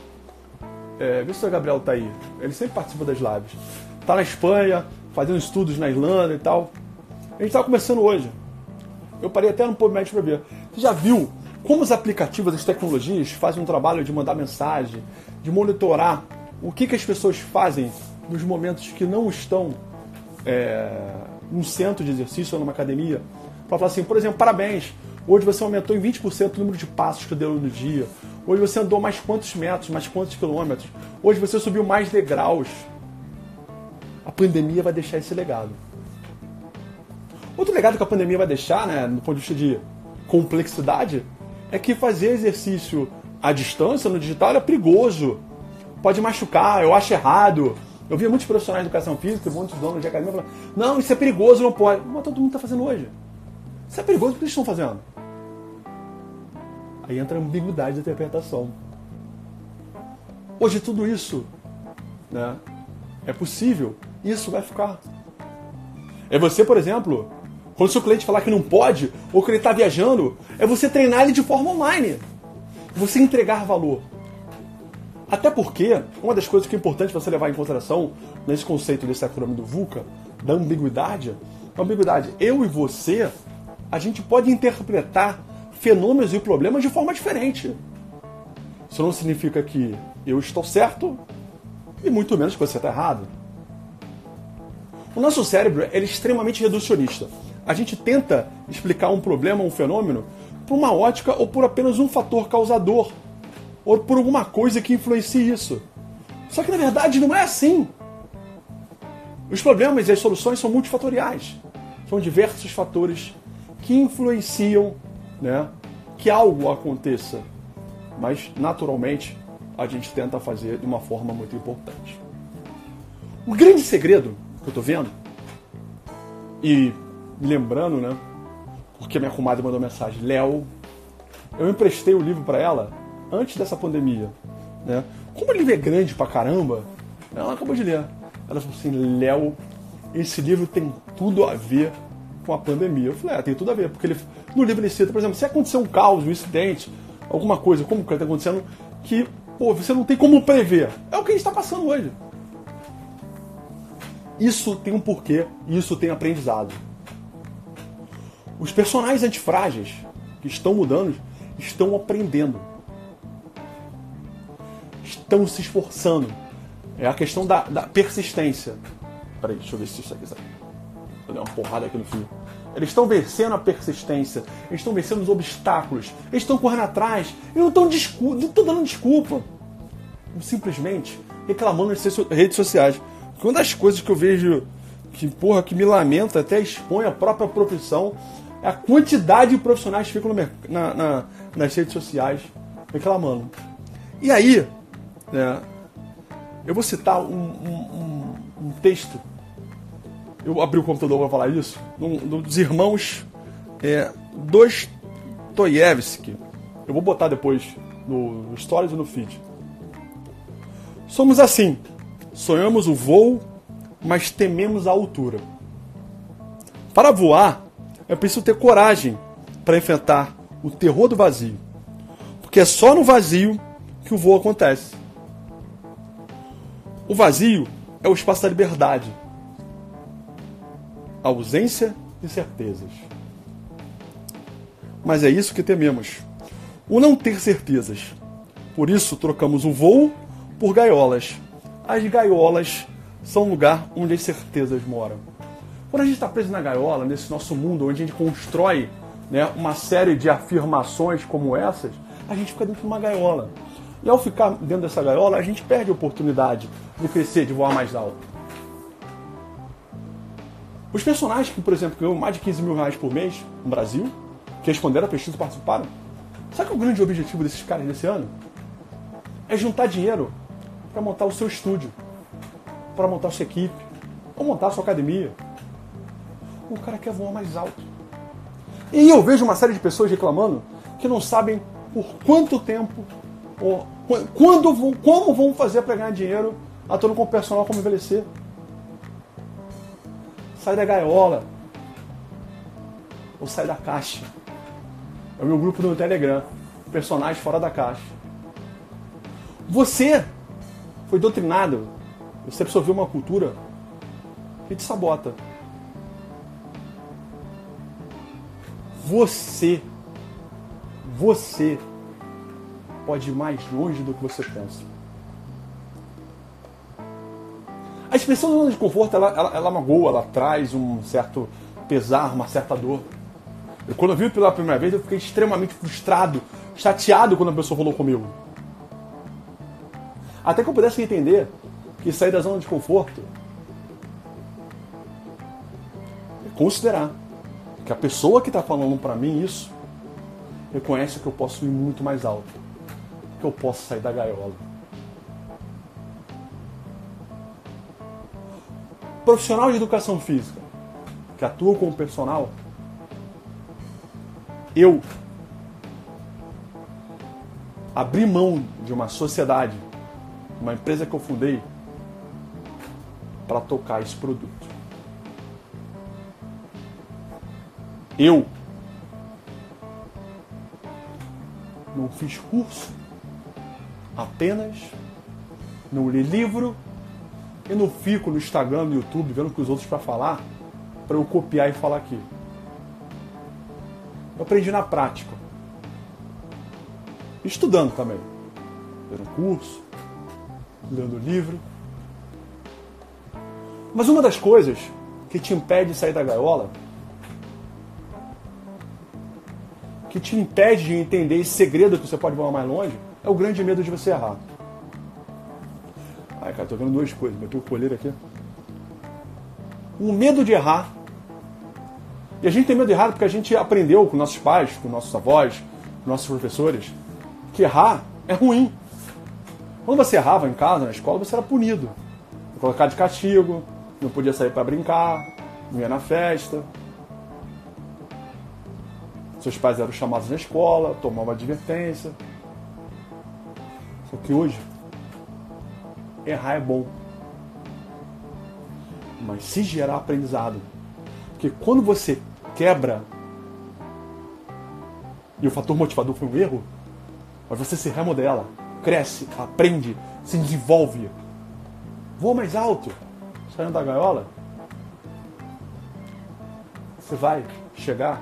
[SPEAKER 1] É, vê se o Gabriel está aí. Ele sempre participa das lives. Está na Espanha, fazendo estudos na Irlanda e tal. A gente estava começando hoje. Eu parei até no PubMed para ver. Você já viu como os aplicativos, as tecnologias fazem um trabalho de mandar mensagem, de monitorar o que, que as pessoas fazem nos momentos que não estão é, num centro de exercício ou numa academia? Para falar assim, por exemplo, parabéns, hoje você aumentou em 20% o número de passos que deu no dia. Hoje você andou mais quantos metros, mais quantos quilômetros. Hoje você subiu mais degraus a pandemia vai deixar esse legado. Outro legado que a pandemia vai deixar, né, do ponto de vista de complexidade, é que fazer exercício à distância, no digital, é perigoso. Pode machucar, eu acho errado. Eu via muitos profissionais de educação física, muitos donos de academia falando, não, isso é perigoso, não pode. Mas todo mundo está fazendo hoje. Isso é perigoso, o que eles estão fazendo? Aí entra a ambiguidade da interpretação. Hoje tudo isso né, é possível, isso vai ficar. É você, por exemplo, quando seu cliente falar que não pode, ou que ele está viajando, é você treinar ele de forma online. Você entregar valor. Até porque, uma das coisas que é importante você levar em consideração nesse conceito desse acrônimo do VUCA, da ambiguidade, a ambiguidade, eu e você, a gente pode interpretar fenômenos e problemas de forma diferente. Isso não significa que eu estou certo e muito menos que você está errado. O nosso cérebro é extremamente reducionista. A gente tenta explicar um problema, um fenômeno, por uma ótica ou por apenas um fator causador ou por alguma coisa que influencie isso. Só que na verdade não é assim. Os problemas e as soluções são multifatoriais. São diversos fatores que influenciam né, que algo aconteça. Mas, naturalmente, a gente tenta fazer de uma forma muito importante. O grande segredo que eu estou vendo, e lembrando, né, porque minha comadre mandou mensagem, Léo, eu emprestei o livro para ela antes dessa pandemia. Né? Como o livro é grande pra caramba, ela acabou de ler. Ela falou assim, Léo, esse livro tem tudo a ver com a pandemia. Eu falei, é, tem tudo a ver, porque ele, no livro ele cita, por exemplo, se acontecer um caos, um incidente, alguma coisa, como que está acontecendo, que pô, você não tem como prever. É o que a gente está passando hoje. Isso tem um porquê, isso tem aprendizado. Os personagens antifrágeis que estão mudando estão aprendendo estão se esforçando. É a questão da, da persistência. Peraí, deixa eu ver se isso aqui sai. Dei uma porrada aqui no fio. Eles estão vencendo a persistência, eles estão vencendo os obstáculos, eles estão correndo atrás, e não estão não estão dando desculpa. Simplesmente reclamando nas redes sociais. Uma das coisas que eu vejo que, porra, que me lamenta, até expõe a própria profissão, é a quantidade de profissionais que ficam na, na, nas redes sociais reclamando. E aí, né? Eu vou citar um, um, um, texto. Eu abri o computador para falar isso. Dos irmãos é, Dostoiévski. Eu vou botar depois no, no Stories e no feed. Somos assim. Sonhamos o voo, mas tememos a altura. Para voar, é preciso ter coragem para enfrentar o terror do vazio. Porque é só no vazio que o voo acontece. O vazio é o espaço da liberdade, ausência de certezas. Mas é isso que tememos: o não ter certezas. Por isso trocamos o voo por gaiolas. As gaiolas são o lugar onde as certezas moram. Quando a gente está preso na gaiola, nesse nosso mundo onde a gente constrói né, uma série de afirmações como essas, a gente fica dentro de uma gaiola. E ao ficar dentro dessa gaiola, a gente perde a oportunidade de crescer, de voar mais alto. Os personagens que, por exemplo, ganham mais de 15 mil reais por mês no Brasil, que responderam a pesquisa e participaram, sabe qual é o grande objetivo desses caras nesse ano? É juntar dinheiro para montar o seu estúdio, para montar a sua equipe, ou montar a sua academia. O cara quer voar mais alto. E eu vejo uma série de pessoas reclamando que não sabem por quanto tempo quando vão, como vão fazer para ganhar dinheiro atuando com o personal como envelhecer? Sai da gaiola. Ou sai da caixa. É o meu grupo no Telegram. Personagens fora da caixa. Você foi doutrinado. Você absorveu uma cultura que te sabota. Você. Você pode ir mais longe do que você pensa. A expressão zona de conforto, ela, ela, ela magoa, ela traz um certo pesar, uma certa dor. Eu, quando eu vi pela primeira vez, eu fiquei extremamente frustrado, chateado quando a pessoa falou comigo. Até que eu pudesse entender que sair da zona de conforto é considerar que a pessoa que está falando para mim isso reconhece que eu posso ir muito mais alto que eu posso sair da gaiola. Profissional de educação física que atua como personal, eu abri mão de uma sociedade, uma empresa que eu fundei, para tocar esse produto. Eu não fiz curso, apenas não li livro e não fico no Instagram, no YouTube, vendo o que os outros para falar, para eu copiar e falar aqui. Eu aprendi na prática. Estudando também. Lendo curso, lendo livro. Mas uma das coisas que te impede de sair da gaiola, que te impede de entender esse segredo que você pode voar mais longe, é o grande medo de você errar. Tô vendo duas coisas. Meteu o colher aqui. O medo de errar. E a gente tem medo de errar porque a gente aprendeu com nossos pais, com nossos avós, com nossos professores, que errar é ruim. Quando você errava em casa, na escola, você era punido. Colocar de castigo, não podia sair para brincar, não ia na festa. Seus pais eram chamados na escola, tomavam advertência. Só que hoje, errar é bom. Mas se gerar aprendizado. Porque quando você quebra e o fator motivador foi um erro, mas você se remodela, cresce, aprende, se desenvolve, voa mais alto, saindo da gaiola, você vai chegar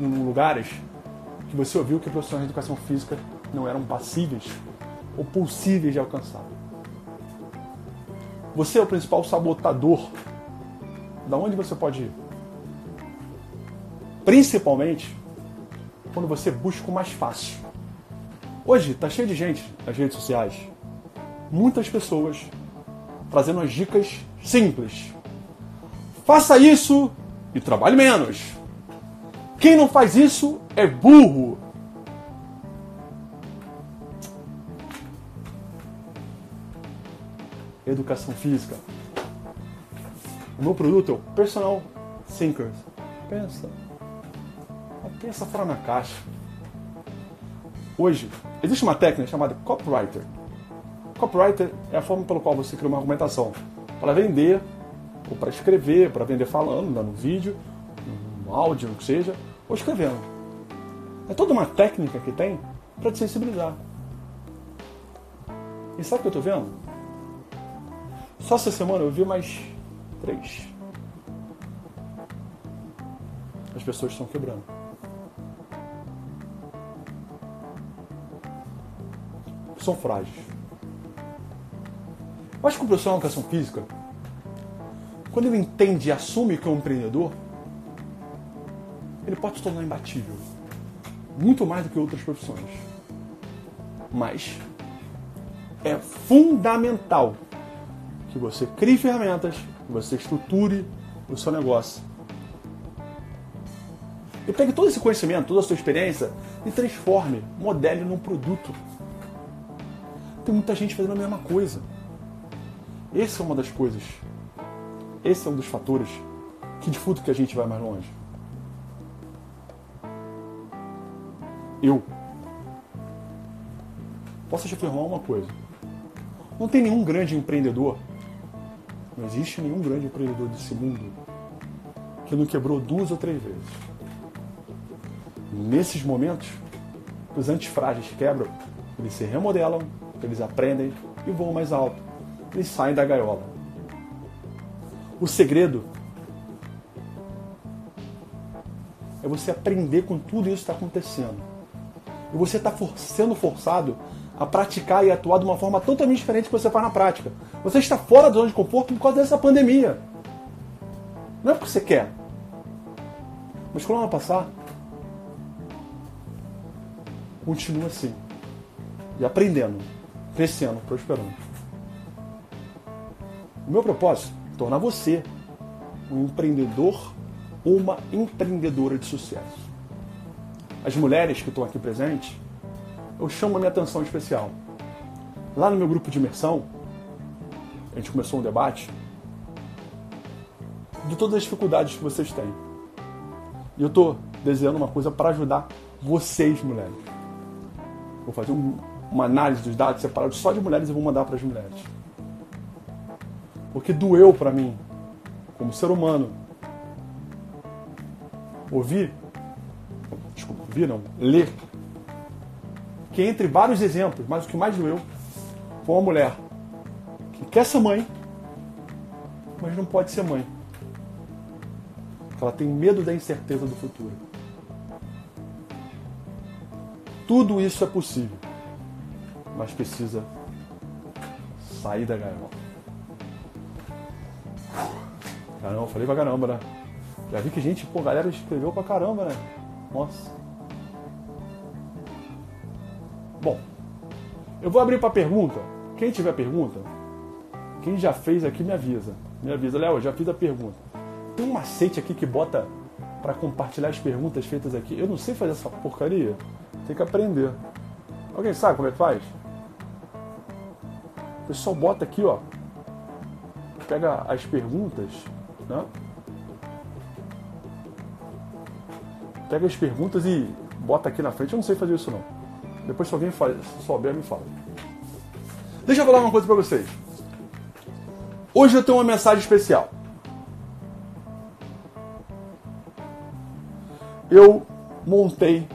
[SPEAKER 1] em lugares que você ouviu que profissionais de educação física não eram passíveis ou possíveis de alcançar. Você é o principal sabotador. Da onde você pode ir? Principalmente quando você busca o mais fácil. Hoje está cheio de gente nas redes sociais. Muitas pessoas trazendo as dicas simples. Faça isso e trabalhe menos. Quem não faz isso é burro. Educação física. O meu produto é o Personal Thinkers. Pensa. Pensa fora na caixa. Hoje, existe uma técnica chamada copywriter. Copywriter é a forma pela qual você cria uma argumentação para vender, ou para escrever, para vender falando, no vídeo, no áudio, no que seja, ou escrevendo. É toda uma técnica que tem para te sensibilizar. E sabe o que eu estou vendo? Só essa semana eu vi mais três. As pessoas estão quebrando. São frágeis. Acho que o profissional de educação física, quando ele entende e assume que é um empreendedor, ele pode se tornar imbatível. Muito mais do que outras profissões. Mas é fundamental que você crie ferramentas, que você estruture o seu negócio. E pegue todo esse conhecimento, toda a sua experiência e transforme, modele num produto. Tem muita gente fazendo a mesma coisa. Essa é uma das coisas. Esse é um dos fatores que dificulta que a gente vai mais longe. eu posso te afirmar uma coisa. Não tem nenhum grande empreendedor, não existe nenhum grande empreendedor desse mundo que não quebrou duas ou três vezes. Nesses momentos, os antifrágeis quebram, eles se remodelam, eles aprendem e voam mais alto. Eles saem da gaiola. O segredo é você aprender com tudo isso que está acontecendo e você está sendo forçado a praticar e atuar de uma forma totalmente diferente do que você faz na prática. Você está fora da zona de conforto por causa dessa pandemia. Não é porque você quer. Mas quando ela passar, continua assim. E aprendendo, crescendo, prosperando. O meu propósito é tornar você um empreendedor ou uma empreendedora de sucesso as mulheres que estão aqui presentes, eu chamo a minha atenção especial. Lá no meu grupo de imersão, a gente começou um debate de todas as dificuldades que vocês têm. E eu estou desenhando uma coisa para ajudar vocês, mulheres. Vou fazer um, uma análise dos dados separados só de mulheres e vou mandar para as mulheres. Porque doeu para mim, como ser humano, ouvir, desculpa, ouvir não, ler, que entre vários exemplos, mas o que mais doeu foi uma mulher que quer ser mãe, mas não pode ser mãe. Ela tem medo da incerteza do futuro. Tudo isso é possível, mas precisa sair da gaiola. Caramba, falei pra caramba, né? Já vi que gente, pô, galera escreveu pra caramba, né? Nossa. Eu vou abrir pra pergunta. Quem tiver pergunta, quem já fez aqui me avisa. Me avisa, Léo, já fiz a pergunta. Tem um macete aqui que bota para compartilhar as perguntas feitas aqui. Eu não sei fazer essa porcaria. Tem que aprender. Alguém sabe como é que faz? O pessoal bota aqui, ó. Pega as perguntas, né? Pega as perguntas e bota aqui na frente. Eu não sei fazer isso não. Depois se alguém faz, souber, me fala. Deixa eu falar uma coisa para vocês. Hoje eu tenho uma mensagem especial. eu montei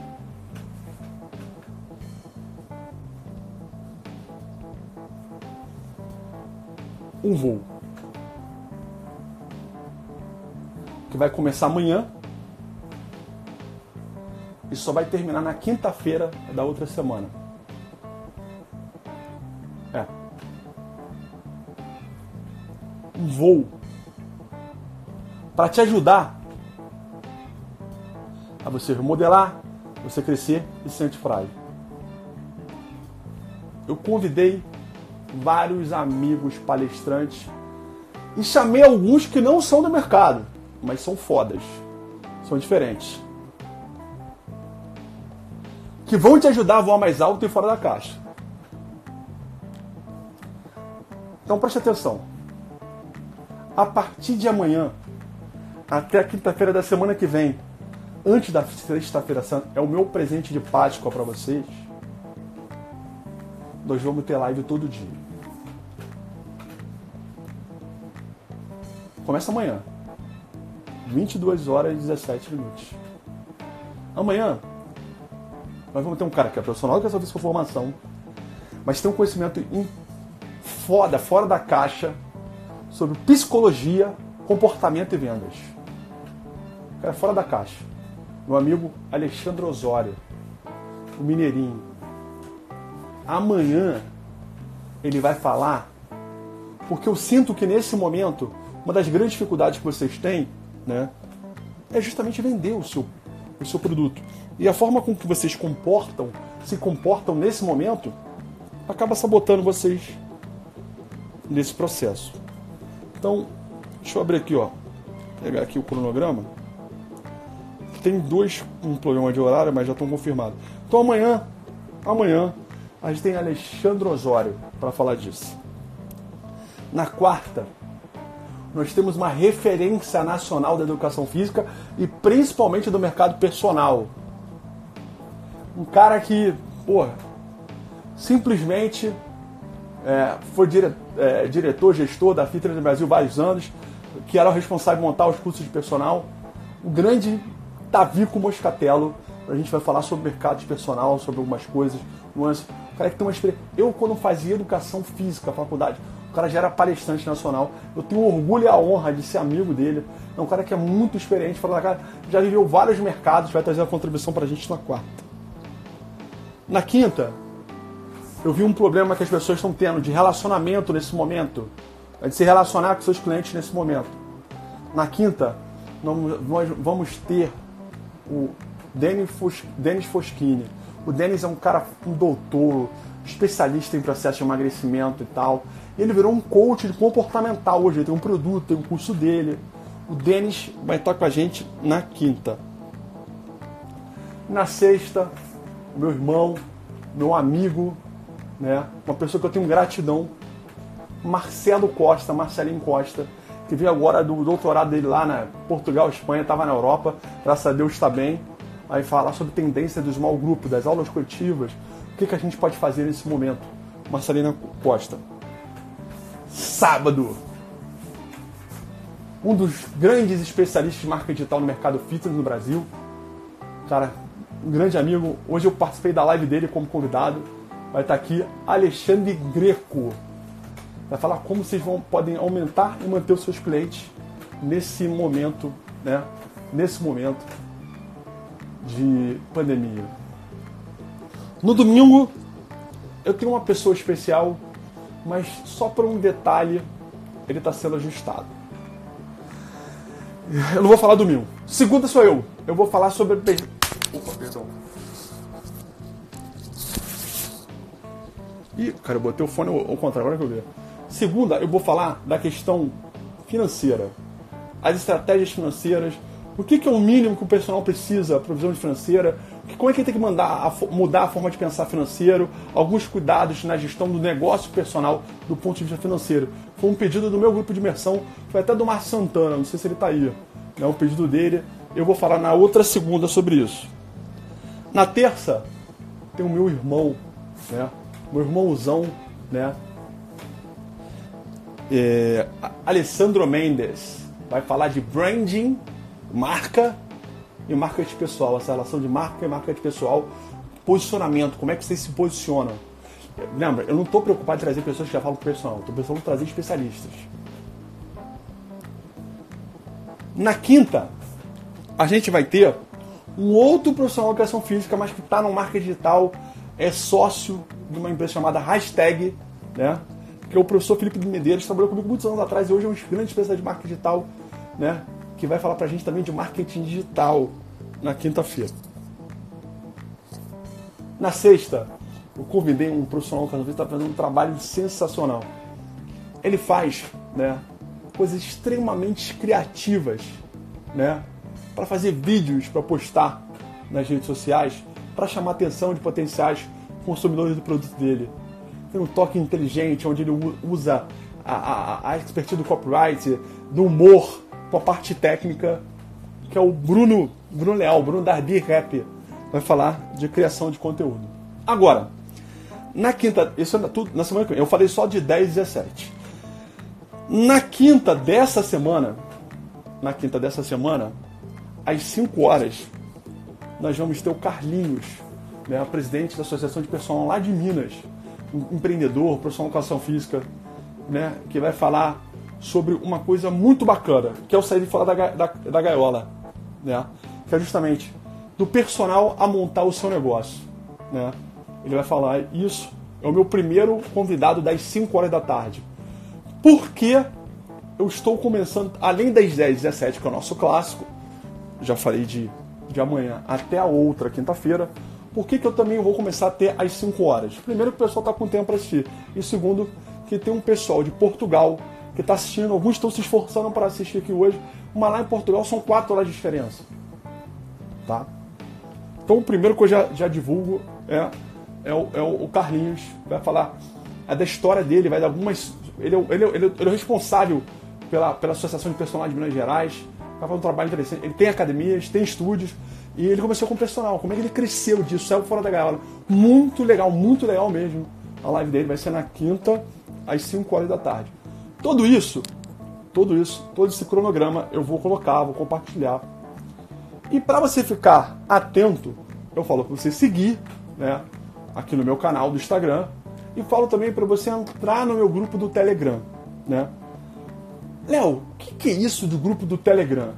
[SPEAKER 1] um voo que vai começar amanhã e só vai terminar na quinta-feira da outra semana. É. Um voo para te ajudar a você remodelar, você crescer e se sente frágil. Eu convidei vários amigos palestrantes e chamei alguns que não são do mercado, mas são fodas, são diferentes. Que vão te ajudar a voar mais alto e fora da caixa. Então preste atenção. A partir de amanhã, até a quinta-feira da semana que vem, antes da sexta-feira santa, é o meu presente de Páscoa para vocês. Nós vamos ter live todo dia. Começa amanhã. 22 horas e 17 minutos. Amanhã, nós vamos ter um cara que é profissional que resolve sua formação, mas tem um conhecimento foda, fora da caixa, sobre psicologia, comportamento e vendas. Cara, fora da caixa meu amigo Alexandre Osório, o Mineirinho. Amanhã ele vai falar, porque eu sinto que nesse momento, uma das grandes dificuldades que vocês têm, né, é justamente vender o seu, o seu produto. E a forma com que vocês comportam, se comportam nesse momento, acaba sabotando vocês nesse processo. Então, deixa eu abrir aqui, ó, pegar aqui o cronograma tem dois um programa de horário, mas já estão confirmados. Então amanhã, amanhã, a gente tem Alexandre Osório para falar disso. Na quarta, nós temos uma referência nacional da educação física e principalmente do mercado personal. Um cara que, pô, simplesmente é, foi dire, é, diretor, gestor da Fitness no Brasil vários anos, que era o responsável por montar os cursos de personal. Um grande Tavico Moscatello. A gente vai falar sobre mercado de personal, sobre algumas coisas, nuances. O cara que tem uma experiência. Eu, quando fazia educação física, faculdade, o cara já era palestrante nacional. Eu tenho orgulho e a honra de ser amigo dele. É um cara que é muito experiente, cara, já viveu vários mercados, vai trazer uma contribuição pra gente na quarta. Na quinta, eu vi um problema que as pessoas estão tendo de relacionamento nesse momento, de se relacionar com seus clientes nesse momento. Na quinta, nós vamos ter o Denis Foschini. O Denis é um cara, um doutor, especialista em processo de emagrecimento e tal. Ele virou um coach comportamental hoje, ele tem um produto, tem um curso dele. O Denis vai estar com a gente na quinta. Na sexta, meu irmão, meu amigo, né, uma pessoa que eu tenho gratidão, Marcelo Costa, Marcelinho Costa, que veio agora do doutorado dele lá na Portugal, Espanha, estava na Europa, graças a Deus está bem. Vai falar sobre tendência do small group, das aulas coletivas, o que, que a gente pode fazer nesse momento. Marcelina Costa. Sábado, um dos grandes especialistas de marca digital no mercado fitness no Brasil. Cara, um grande amigo. Hoje eu participei da live dele como convidado. Vai estar aqui Alexandre Greco. Vai falar como vocês vão, podem aumentar e manter os seus clientes nesse momento, né? Nesse momento de pandemia. No domingo, eu tenho uma pessoa especial, mas só por um detalhe ele está sendo ajustado. Eu não vou falar domingo. Segunda sou eu. Eu vou falar sobre. Opa, perdão. Ih, cara, eu botei o fone ao contrário, agora que eu vi. Segunda, eu vou falar da questão financeira. As estratégias financeiras. O que, que é o mínimo que o personal precisa, a provisão financeira? Como é que ele tem que mandar mudar a forma de pensar financeiro? Alguns cuidados na gestão do negócio personal do ponto de vista financeiro. Foi um pedido do meu grupo de imersão, foi até do Márcio Santana, não sei se ele está aí. É um pedido dele. Eu vou falar na outra segunda sobre isso. Na terça, tem o meu irmão, né? Meu irmãozão, né? É, Alessandro Mendes vai falar de branding, marca e marketing pessoal, essa relação de marca e marketing pessoal, posicionamento, como é que vocês se posicionam. Lembra, eu não estou preocupado em trazer pessoas que já falam profissional, estou preocupado em trazer especialistas. Na quinta, a gente vai ter um outro profissional de educação física, mas que está no marketing digital, é sócio de uma empresa chamada Hashtag, né? que é o professor Felipe de Medeiros, trabalhou comigo muitos anos atrás e hoje é um grande especialista de marketing digital, né? Que vai falar para a gente também de marketing digital na quinta-feira. Na sexta, eu convidei um profissional que está fazendo um trabalho sensacional. Ele faz né, coisas extremamente criativas né, para fazer vídeos para postar nas redes sociais para chamar a atenção de potenciais consumidores do produto dele. Tem um toque inteligente onde ele usa a, a, a expertise do copyright, do humor, com a parte técnica, que é o Bruno, Bruno Leal, Bruno Darby Rap, vai falar de criação de conteúdo. Agora, na quinta, isso é tudo na semana que vem, eu falei só de 10 e 17. Na quinta dessa semana, na quinta dessa semana, às 5 horas, nós vamos ter o Carlinhos, né, presidente da Associação de Personal lá de Minas, empreendedor, profissional de educação física, né, que vai falar sobre uma coisa muito bacana, que é o sair de fora da, da, da gaiola, né? Que é justamente do personal a montar o seu negócio, né? Ele vai falar isso. É o meu primeiro convidado das 5 horas da tarde. Porque eu estou começando, além das 10 e 17, que é o nosso clássico, já falei de, de amanhã até a outra quinta-feira, por que, que eu também vou começar a ter às 5 horas? Primeiro, que o pessoal está com tempo para assistir. E segundo, que tem um pessoal de Portugal, que está assistindo, alguns estão se esforçando para assistir aqui hoje, mas lá em Portugal são quatro horas de diferença. Tá? Então o primeiro que eu já, já divulgo é, é, o, é o Carlinhos, vai falar é da história dele, vai dar algumas. Ele é, ele, é, é, ele é responsável pela, pela Associação de Personagens de Minas Gerais, vai fazer um trabalho interessante. Ele tem academias, tem estúdios, e ele começou com personal. Como é que ele cresceu disso, saiu fora da gaiola? Muito legal, muito legal mesmo. A live dele vai ser na quinta, às 5 horas da tarde. Tudo isso, tudo isso, todo esse cronograma eu vou colocar, vou compartilhar. E para você ficar atento, eu falo para você seguir, né, aqui no meu canal do Instagram e falo também para você entrar no meu grupo do Telegram, né? Léo, o que, que, é isso do grupo do Telegram?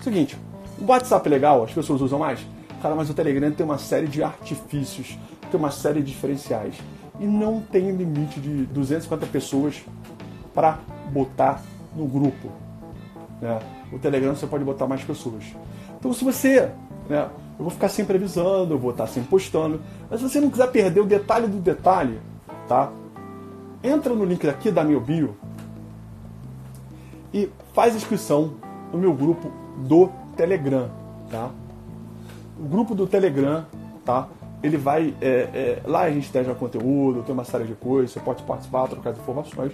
[SPEAKER 1] Seguinte, o WhatsApp é legal, as pessoas usam mais? Cara, mas o Telegram tem uma série de artifícios, tem uma série de diferenciais. E não tem limite de 250 pessoas para botar no grupo. Né? O Telegram você pode botar mais pessoas. Então se você, né, eu vou ficar sempre avisando, eu vou estar sempre postando, mas se você não quiser perder o detalhe do detalhe, tá? Entra no link aqui da meu bio e faz inscrição no meu grupo do Telegram, tá? O grupo do Telegram, tá? Ele vai. É, é, lá a gente testa conteúdo, tem uma série de coisas, você pode participar, trocar informações.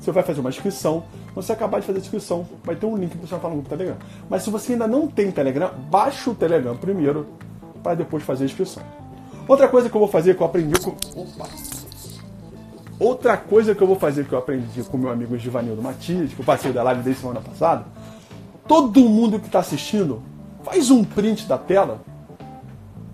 [SPEAKER 1] Você vai fazer uma inscrição. Quando você acabar de fazer a inscrição, vai ter um link para você entrar no grupo Telegram. Mas se você ainda não tem Telegram, baixa o Telegram primeiro para depois fazer a inscrição. Outra coisa que eu vou fazer que eu aprendi com. Opa! Outra coisa que eu vou fazer que eu aprendi com meu amigo Givanildo Matias, que eu passei da live desde semana passada. Todo mundo que está assistindo, faz um print da tela.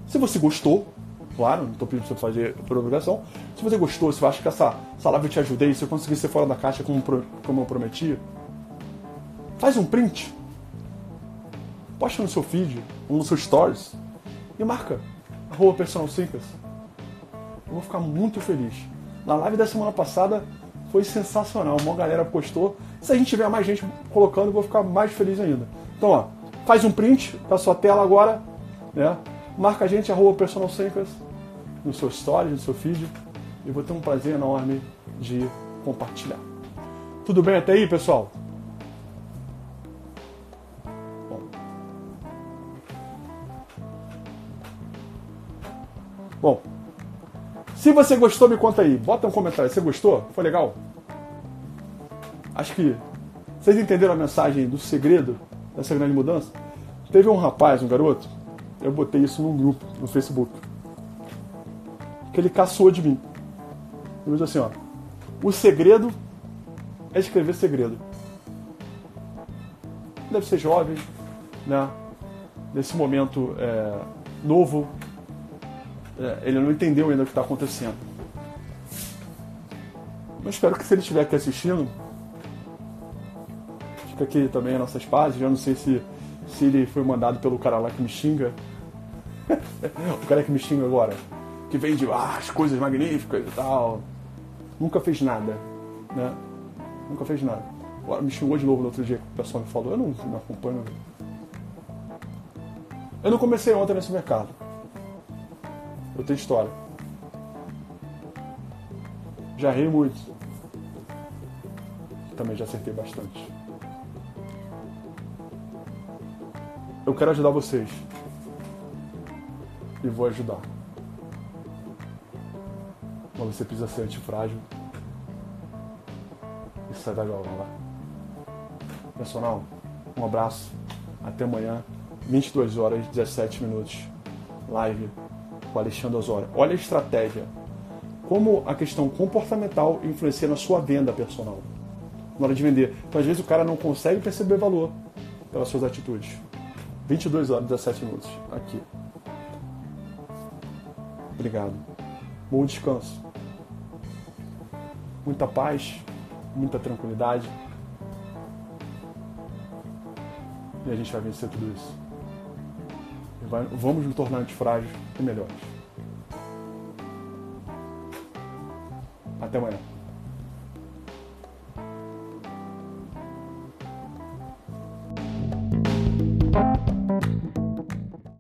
[SPEAKER 1] Se você gostou, claro, não estou pedindo para você fazer por obrigação. Se você gostou, se você acha que essa, essa live eu te ajudei, se eu conseguir ser fora da caixa como, como eu prometi, faz um print. Posta no seu feed, ou no seu stories, e marca arroba personal Eu vou ficar muito feliz. Na live da semana passada foi sensacional, uma galera postou. Se a gente tiver mais gente colocando, eu vou ficar mais feliz ainda. Então, ó, faz um print da sua tela agora, né? Marca a gente, arroba personal no seu story, no seu feed, e vou ter um prazer enorme de compartilhar. Tudo bem até aí, pessoal? Bom. Bom, se você gostou, me conta aí. Bota um comentário. Você gostou? Foi legal? Acho que vocês entenderam a mensagem do segredo dessa grande mudança? Teve um rapaz, um garoto, eu botei isso num grupo no Facebook que ele caçou de mim. Ele disse assim, ó. O segredo é escrever segredo. Deve ser jovem, né? Nesse momento é, novo, é, ele não entendeu ainda o que está acontecendo. Mas espero que se ele estiver aqui assistindo, fica aqui também as nossas pazes. Eu não sei se, se ele foi mandado pelo cara lá que me xinga. o cara que me xinga agora que vende ah, as coisas magníficas e tal. Nunca fez nada, né? Nunca fez nada. Agora me xingou de novo no outro dia que o pessoal me falou, eu não, não acompanho. Eu não comecei ontem nesse mercado. Eu tenho história. Já errei muito. Também já acertei bastante. Eu quero ajudar vocês. E vou ajudar mas você precisa ser antifrágil e sai da gaiola lá. Personal, um abraço. Até amanhã, 22 horas e 17 minutos. Live com Alexandre Osório. Olha a estratégia. Como a questão comportamental influencia na sua venda personal. Na hora de vender. Então, às vezes, o cara não consegue perceber valor pelas suas atitudes. 22 horas e 17 minutos. Aqui. Obrigado. Bom descanso muita paz, muita tranquilidade. E a gente vai vencer tudo isso. Vai, vamos nos tornar antifrágeis e melhores. Até amanhã.